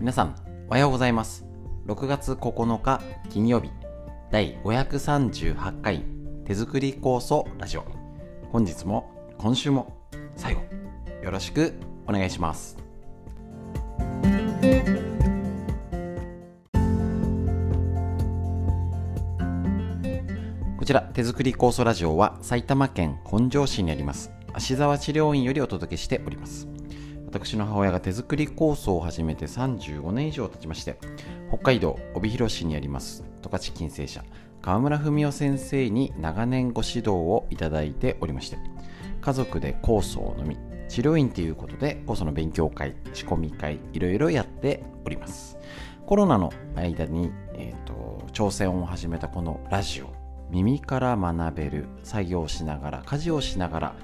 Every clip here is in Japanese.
皆さん、おはようございます。6月9日金曜日、第538回手作り酵素ラジオ。本日も今週も最後、よろしくお願いします。こちら手作り酵素ラジオは埼玉県本庄市にあります芦沢治療院よりお届けしております私の母親が手作り酵素を始めて35年以上経ちまして北海道帯広市にあります十勝金星社川村文夫先生に長年ご指導をいただいておりまして家族で酵素を飲み治療院ということで酵素の勉強会仕込み会いろいろやっております。コロナの間に、えーと挑戦を始めたこのラジオ耳から学べる作業をしながら家事をしながら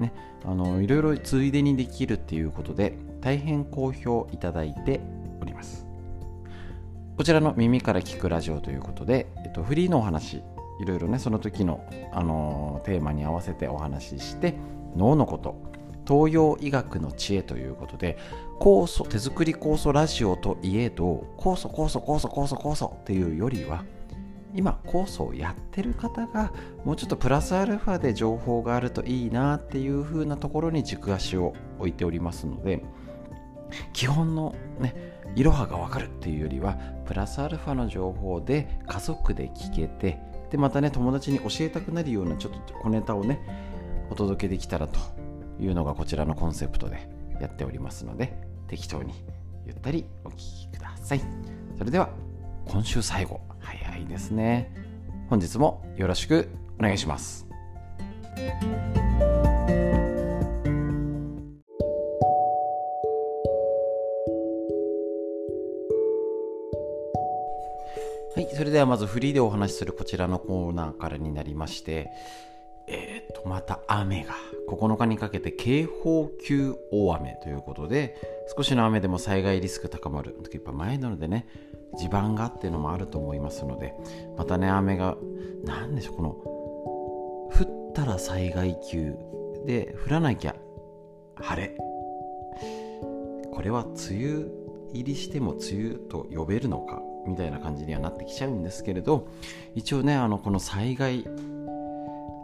ねあのいろいろついでにできるっていうことで大変好評いただいております。こちらの耳から聞くラジオということで、えっと、フリーのお話いろいろねその時の、あのテーマに合わせてお話しして脳のこと東洋医学の知恵ということで酵素手作り酵素ラジオといえど酵素酵素酵素酵素酵素っていうよりは今酵素をやってる方がもうちょっとプラスアルファで情報があるといいなっていう風なところに軸足を置いておりますので基本のねいろはがわかるっていうよりはプラスアルファの情報で家族で聞けてでまたね友達に教えたくなるようなちょっと小ネタをねお届けできたらというのがこちらのコンセプトでやっておりますので適当にゆったりお聞きください。それでは今週最後。早い。いですね。本日もよろしくお願いします。はいそれではまずフリーでお話しするこちらのコーナーからになりましてえー、とまた雨が9日にかけて警報級大雨ということで少しの雨でも災害リスク高まる。やっぱ前なのでね地盤がっていうのもあると思いますのでまたね雨が何でしょうこの降ったら災害級で降らなきゃ晴れ。これは梅雨入りしても梅雨と呼べるのかみたいな感じにはなってきちゃうんですけれど一応ねあのこの災害っ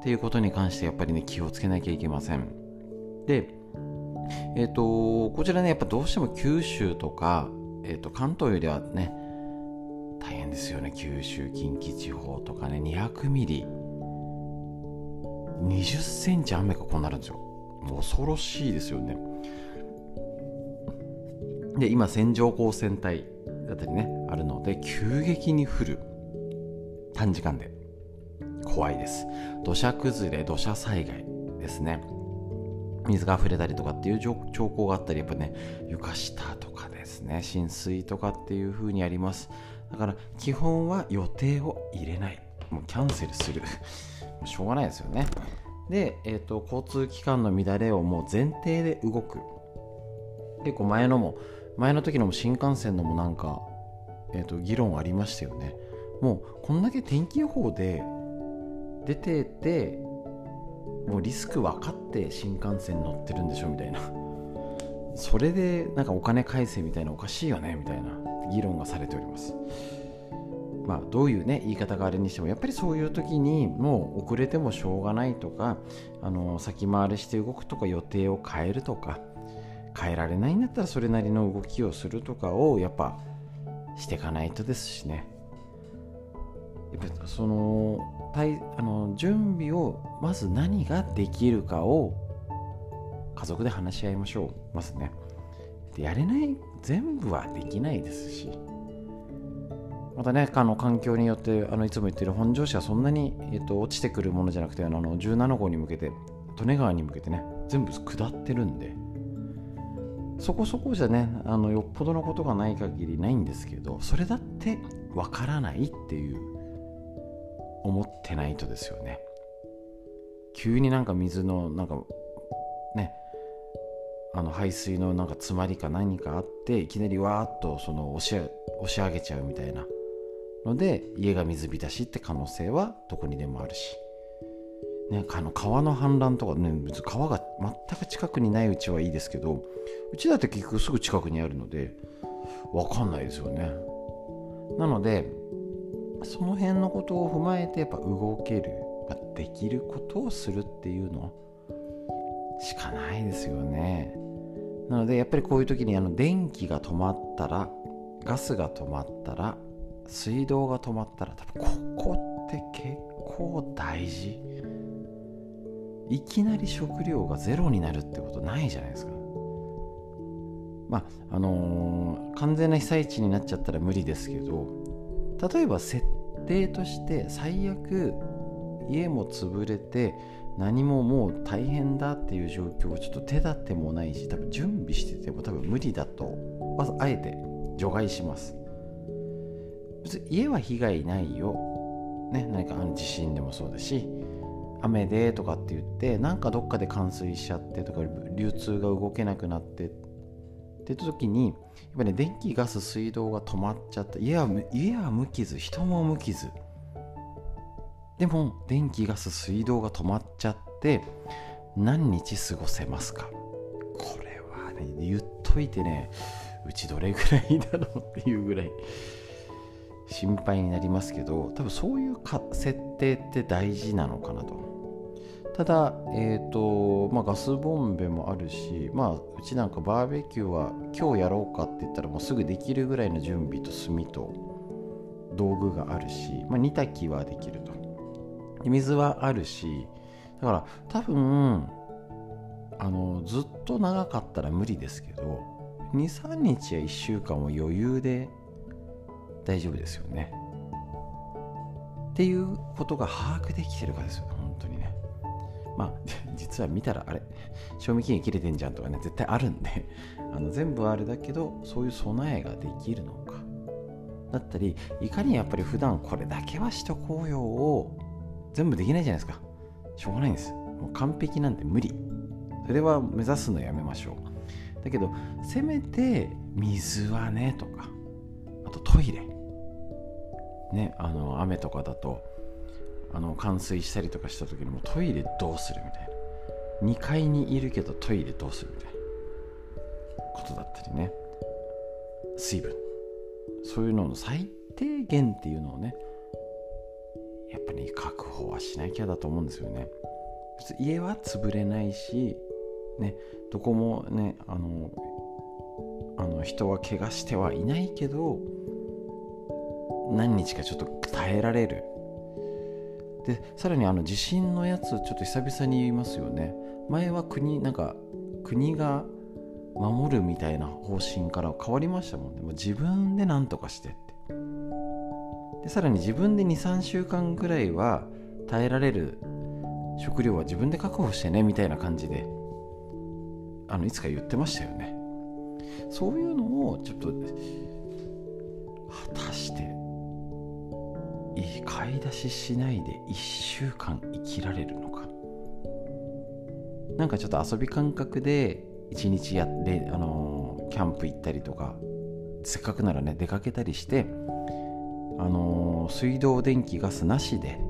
ていうことに関してやっぱりね気をつけなきゃいけません。でえっ、ー、とこちらねやっぱどうしても九州とか、えー、と関東よりはね大変ですよね。九州近畿地方とかね。200ミリ。20センチ雨がこうなるんですよ。恐ろしいですよね。で今線状降水帯だったりねあるので急激に降る。短時間で。怖いです。土砂崩れ土砂災害ですね。水が溢れたりとかっていう兆候があったりやっぱね床下とかですね浸水とかっていう風にあります。だから基本は予定を入れない。もうキャンセルする。しょうがないですよね。で、えーと、交通機関の乱れをもう前提で動く。結構前のも前の時のも新幹線のもなんか、えーと議論ありましたよね。もうこんだけ天気予報で出ててもうリスク分かって新幹線乗ってるんでしょみたいな。それでなんかお金返せみたいなおかしいよねみたいな。議論がされております。まあどういうね言い方があれにしてもやっぱりそういう時にもう遅れてもしょうがないとかあの先回りして動くとか予定を変えるとか変えられないんだったらそれなりの動きをするとかをやっぱしていかないとですしね。やっぱそのあの準備をまず何ができるかを家族で話し合いましょう。まずね。でやれない全部はできないですし。またねあの環境によってあのいつも言ってる本庄市はそんなに、えーと、落ちてくるものじゃなくてあの17号に向けて利根川に向けてね全部下ってるんで。そこそこじゃねあのよっぽどのことがない限りないんですけどそれだってわからないっていう思ってないとですよね。急になんか水のなんかあの排水のなんか詰まりか何かあっていきなりわーっとその押し押し上げちゃうみたいなので家が水浸しって可能性はどこにでもあるし、ね、あの川の氾濫とかね別に川が全く近くにないうちはいいですけどうちだって結局すぐ近くにあるので分かんないですよね。なのでその辺のことを踏まえてやっぱ動ける、できることをするっていうのしかないですよね。なのでやっぱりこういう時にあの電気が止まったらガスが止まったら水道が止まったら多分ここって結構大事。いきなり食料がゼロになるってことないじゃないですか。まああのー、完全な被災地になっちゃったら無理ですけど例えば設定として最悪家も潰れて何ももう大変だっていう状況をちょっと手立てもないし多分準備してても多分無理だとまずあえて除外します。別に家は被害ないよ、ね、何か地震でもそうだし雨でとかって言ってなんかどっかで冠水しちゃってとか流通が動けなくなってってた時にやっぱ、ね、電気ガス水道が止まっちゃった家は家は無傷人も無傷。でも電気ガス水道が止まっちゃって何日過ごせますか？これはね言っといてねうちどれぐらいだろうっていうぐらい心配になりますけど多分そういうか設定って大事なのかなと。ただ、えーとまあ、ガスボンベもあるし、まあ、うちなんかバーベキューは今日やろうかって言ったらもうすぐできるぐらいの準備と炭と道具があるし、まあ、煮炊きはできると。水はあるしだから多分あのずっと長かったら無理ですけど23日や1週間も余裕で大丈夫ですよね。っていうことが把握できてるかですよね本当にね。まあ 実は見たらあれ賞味期限切れてんじゃんとかね絶対あるんで あの全部あれだけどそういう備えができるのか。だったりいかにやっぱり普段これだけはしとこうよを全部できないじゃないですか。しょうがないんです。もう完璧なんて無理。それは目指すのやめましょう。だけどせめて水はねとかあとトイレ。ねあの雨とかだとあの冠水したりとかした時にもトイレどうするみたいな。2階にいるけどトイレどうするみたいな。ことだったりね。水分。そういうのの最低限っていうのをねやっぱり確保はしなきゃだと思うんですよね。家は潰れないしねどこもねあのあの人は怪我してはいないけど何日かちょっと耐えられる。でさらにあの地震のやつちょっと久々に言いますよね。前は国なんか国が守るみたいな方針から変わりましたもんね。もう自分で何とかしてって。さらに自分で23週間ぐらいは耐えられる食料は自分で確保してねみたいな感じであのいつか言ってましたよね。そういうのをちょっと果たして買い出ししないで1週間生きられるのか。なんかちょっと遊び感覚で1日やってあのキャンプ行ったりとかせっかくならね出かけたりしてあの水道電気ガスなしで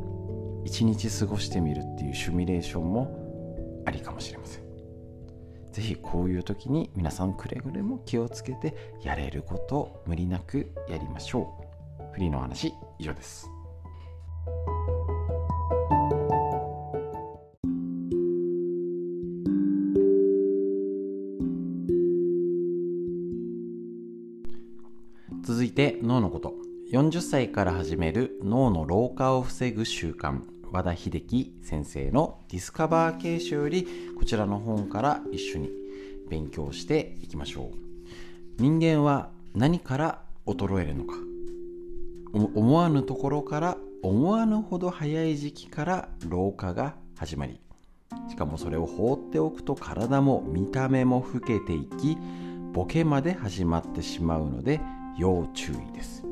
1日過ごしてみるっていうシミュレーションもありかもしれません。是非こういう時に皆さんくれぐれも気をつけてやれることを無理なくやりましょう。フリーの話以上です。続いて脳のこと。40歳から始める脳の老化を防ぐ習慣。和田秀樹先生のディスカバー形式よりこちらの本から一緒に勉強していきましょう。人間は何から衰えるのか？思わぬところから思わぬほど早い時期から老化が始まり。しかもそれを放っておくと体も見た目も老けていきボケまで始まってしまうので要注意です。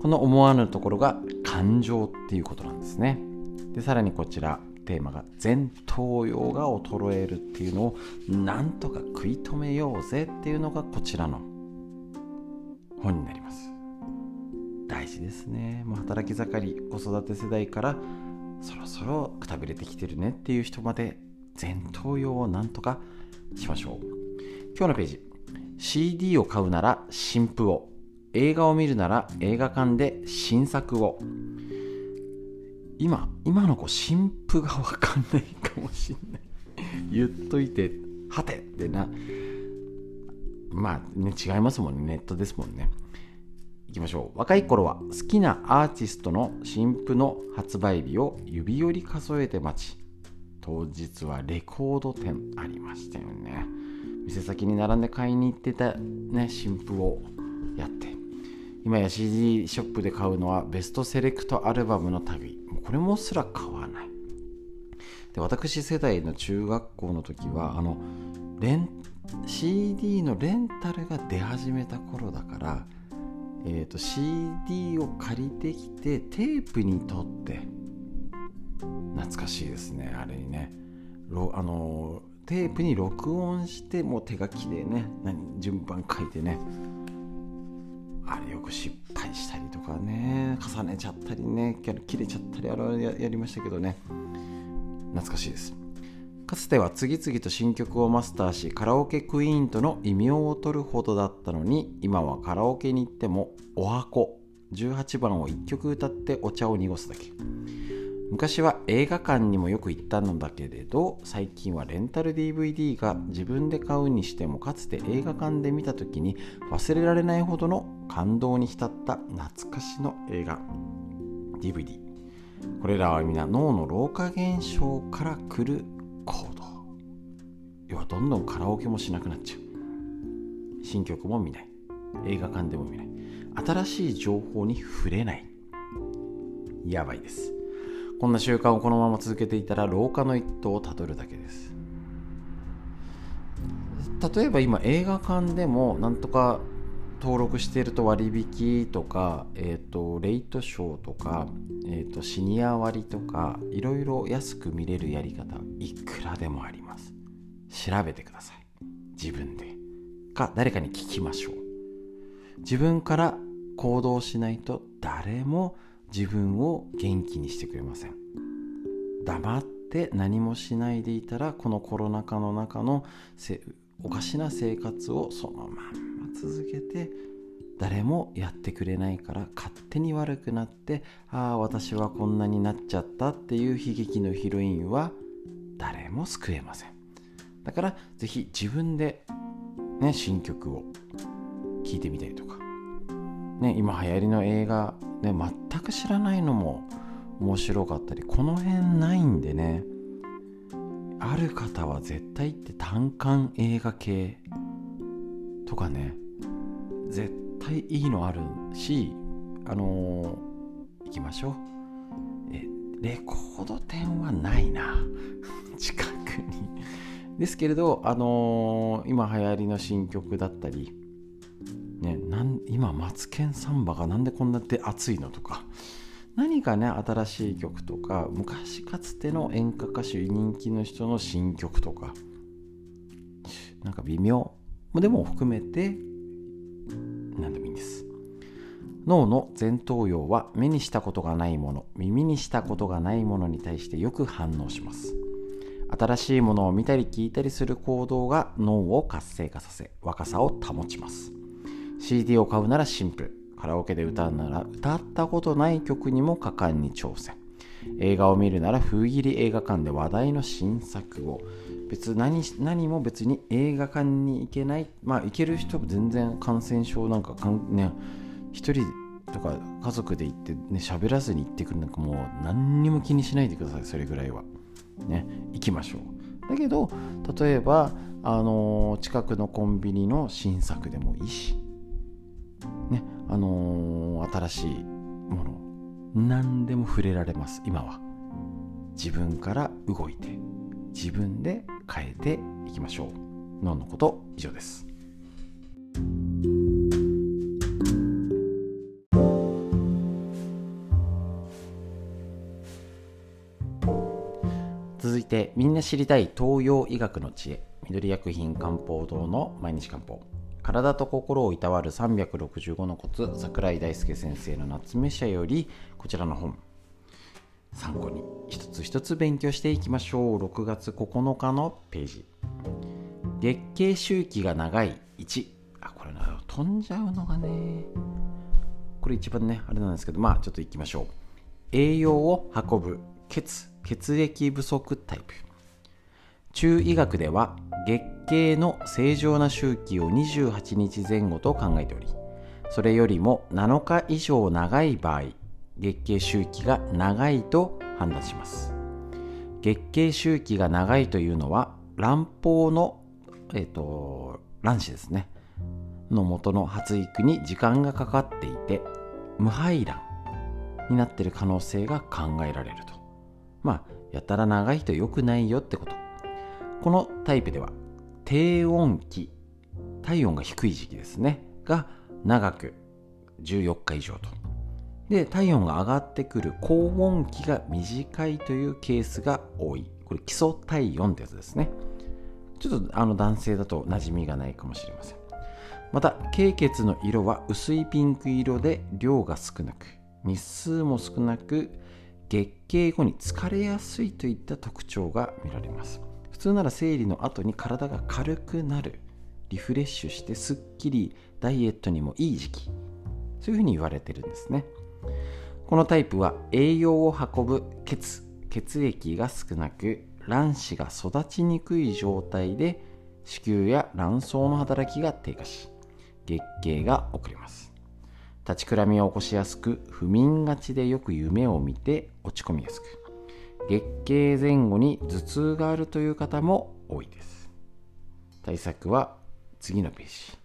この思わぬところが感情っていうことなんですね。でさらにこちらテーマが前頭葉が衰えるっていうのをなんとか食い止めようぜっていうのがこちらの本になります。大事ですね。もう働き盛り子育て世代からそろそろくたびれてきてるねっていう人まで前頭葉をなんとかしましょう。今日のページ。CD を買うなら新譜を。映画を見るなら映画館で新作を。今今の子新譜が分かんないかもしんない。言っといてはてってな。まあね違いますもんね。ネットですもんね。いきましょう。若い頃は好きなアーティストの新譜の発売日を指折り数えて待ち。当日はレコード店ありましたよね。店先に並んで買いに行ってたね新譜をやって。今や CD ショップで買うのはベストセレクトアルバムの類これもすら買わない。で私世代の中学校の時はあのレン CD のレンタルが出始めた頃だからえーと、CD を借りてきてテープにとって懐かしいですねあれにね。あのテープに録音してもう手書きでね。何順番書いてね。あれよく失敗したりとかね重ねちゃったりね切れちゃったりあれややりましたけどね。懐かしいです。かつては次々と新曲をマスターしカラオケクイーンとの異名を取るほどだったのに今はカラオケに行ってもおはこ18番を1曲歌ってお茶を濁すだけ。昔は映画館にもよく行ったのだけれど最近はレンタル DVD が自分で買うにしてもかつて映画館で見た時に忘れられないほどの感動に浸った懐かしの映画。DVD これらは皆脳の老化現象から来る行動。要はどんどんカラオケもしなくなっちゃう。新曲も見ない。映画館でも見ない。新しい情報に触れない。やばいです。こんな習慣をこのまま続けていたら老化の一途をたどるだけです。例えば今映画館でもなんとか登録していると割引とか、えーと、レイトショーとか、えーと、シニア割とかいろいろ安く見れるやり方いくらでもあります。調べてください。自分で。か誰かに聞きましょう。自分から行動しないと誰も自分を元気にしてくれません。黙って何もしないでいたらこのコロナ禍の中のおかしな生活をそのまんま続けて誰もやってくれないから勝手に悪くなってああ私はこんなになっちゃったっていう悲劇のヒロインは誰も救えません。だからぜひ自分でね新曲を聴いてみたりとかね今流行りの映画ね全く知らないのも面白かったりこの辺ないんでねある方は絶対って単館映画系とかね絶対いいのあるしあのー、行きましょう。えレコード店はないな。近くに。ですけれどあのー、今流行りの新曲だったりね、なん今マツケンサンバがなんでこんなって熱いのとか何かね新しい曲とか昔かつての演歌歌手人気の人の新曲とかなんか微妙。でも含めて何でもいいんです。脳の前頭葉は目にしたことがないもの耳にしたことがないものに対してよく反応します。新しいものを見たり聞いたりする行動が脳を活性化させ若さを保ちます。CD を買うならシンプル。カラオケで歌うなら歌ったことない曲にも果敢に挑戦。映画を見るなら封切り映画館で話題の新作を。別何何も別に映画館に行けない。まあ行ける人全然感染症なんかかんね一人とか家族で行ってね喋らずに行ってくるなんかもう何にも気にしないでください。それぐらいは。ね行きましょう。だけど例えばあのー、近くのコンビニの新作でもいいし。ねあのー、新しいもの何でも触れられます今は。自分から動いて自分で変えていきましょう。脳のこと以上です。続いてみんな知りたい東洋医学の知恵。緑薬品漢方堂の毎日漢方。体と心をいたわる365のコツ桜井大輔先生の夏目社よりこちらの本。参考に一つ一つ勉強していきましょう。6月9日のページ。月経周期が長い。1あこれ飛んじゃうのがね。これ一番ねあれなんですけどまあちょっといきましょう。栄養を運ぶ。血。血液不足タイプ。中医学では月経の正常な周期を28日前後と考えておりそれよりも7日以上長い場合月経周期が長いと判断します。月経周期が長いというのは卵胞の、えーと、卵子ですね。の元の発育に時間がかかっていて無排卵になっている可能性が考えられると。まあやたら長いと良くないよってこと。このタイプでは低温期体温が低い時期ですねが長く14日以上と。で体温が上がってくる高温期が短いというケースが多い。これ基礎体温ってやつですね。ちょっとあの男性だと馴染みがないかもしれません。また経血の色は薄いピンク色で量が少なく日数も少なく月経後に疲れやすいといった特徴が見られます。普通なら生理の後に体が軽くなるリフレッシュしてすっきりダイエットにもいい時期。そういうふうに言われてるんですね。このタイプは栄養を運ぶ血血液が少なく卵子が育ちにくい状態で子宮や卵巣の働きが低下し月経が遅れます。立ちくらみを起こしやすく不眠がちでよく夢を見て落ち込みやすく。月経前後に頭痛があるという方も多いです。対策は次のページ。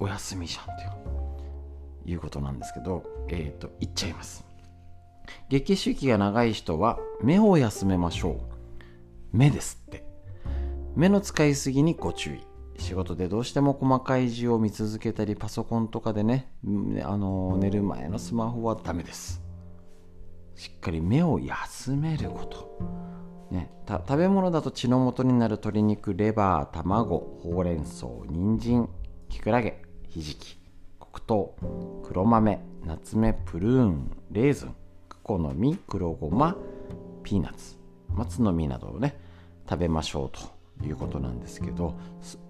お休みじゃんということなんですけどえっ、ー、と言っちゃいます。月経周期が長い人は目を休めましょう。目ですって。目の使いすぎにご注意。仕事でどうしても細かい字を見続けたりパソコンとかでねあの寝る前のスマホはダメです。しっかり目を休めること、ね、食べ物だと血の元になる鶏肉レバー卵ほうれん草人参きくらげひじき黒糖黒豆ナツメプルーンレーズンクコの実黒ごまピーナッツ。松の実などをね食べましょうということなんですけど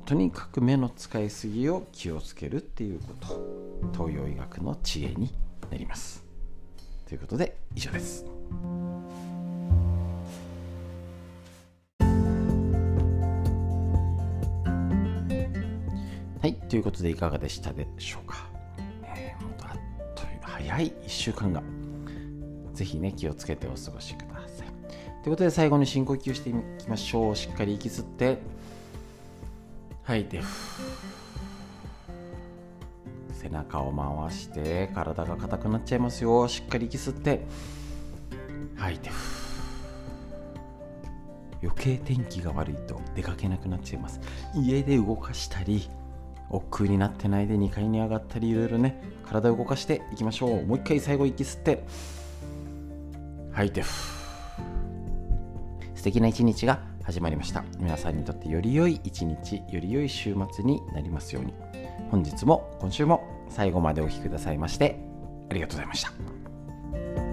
とにかく目の使いすぎを気をつけるっていうこと。東洋医学の知恵になります。ということで以上です。はいということでいかがでしたでしょうか、えー、もっとあっという早い1週間が。ぜひね気をつけてお過ごしください。ということで最後に深呼吸していきましょう。しっかり息吸って。吐いて背中を回して体が硬くなっちゃいますよ。しっかり息吸って。吐いて。余計天気が悪いと出かけなくなっちゃいます。家で動かしたり億劫になってないで2階に上がったりいろいろね体を動かしていきましょう。もう一回最後息吸って。吐いて。敵な一日が始まりました。皆さんにとってより良い一日より良い週末になりますように。本日も今週も最後までお聴きくださいましてありがとうございました。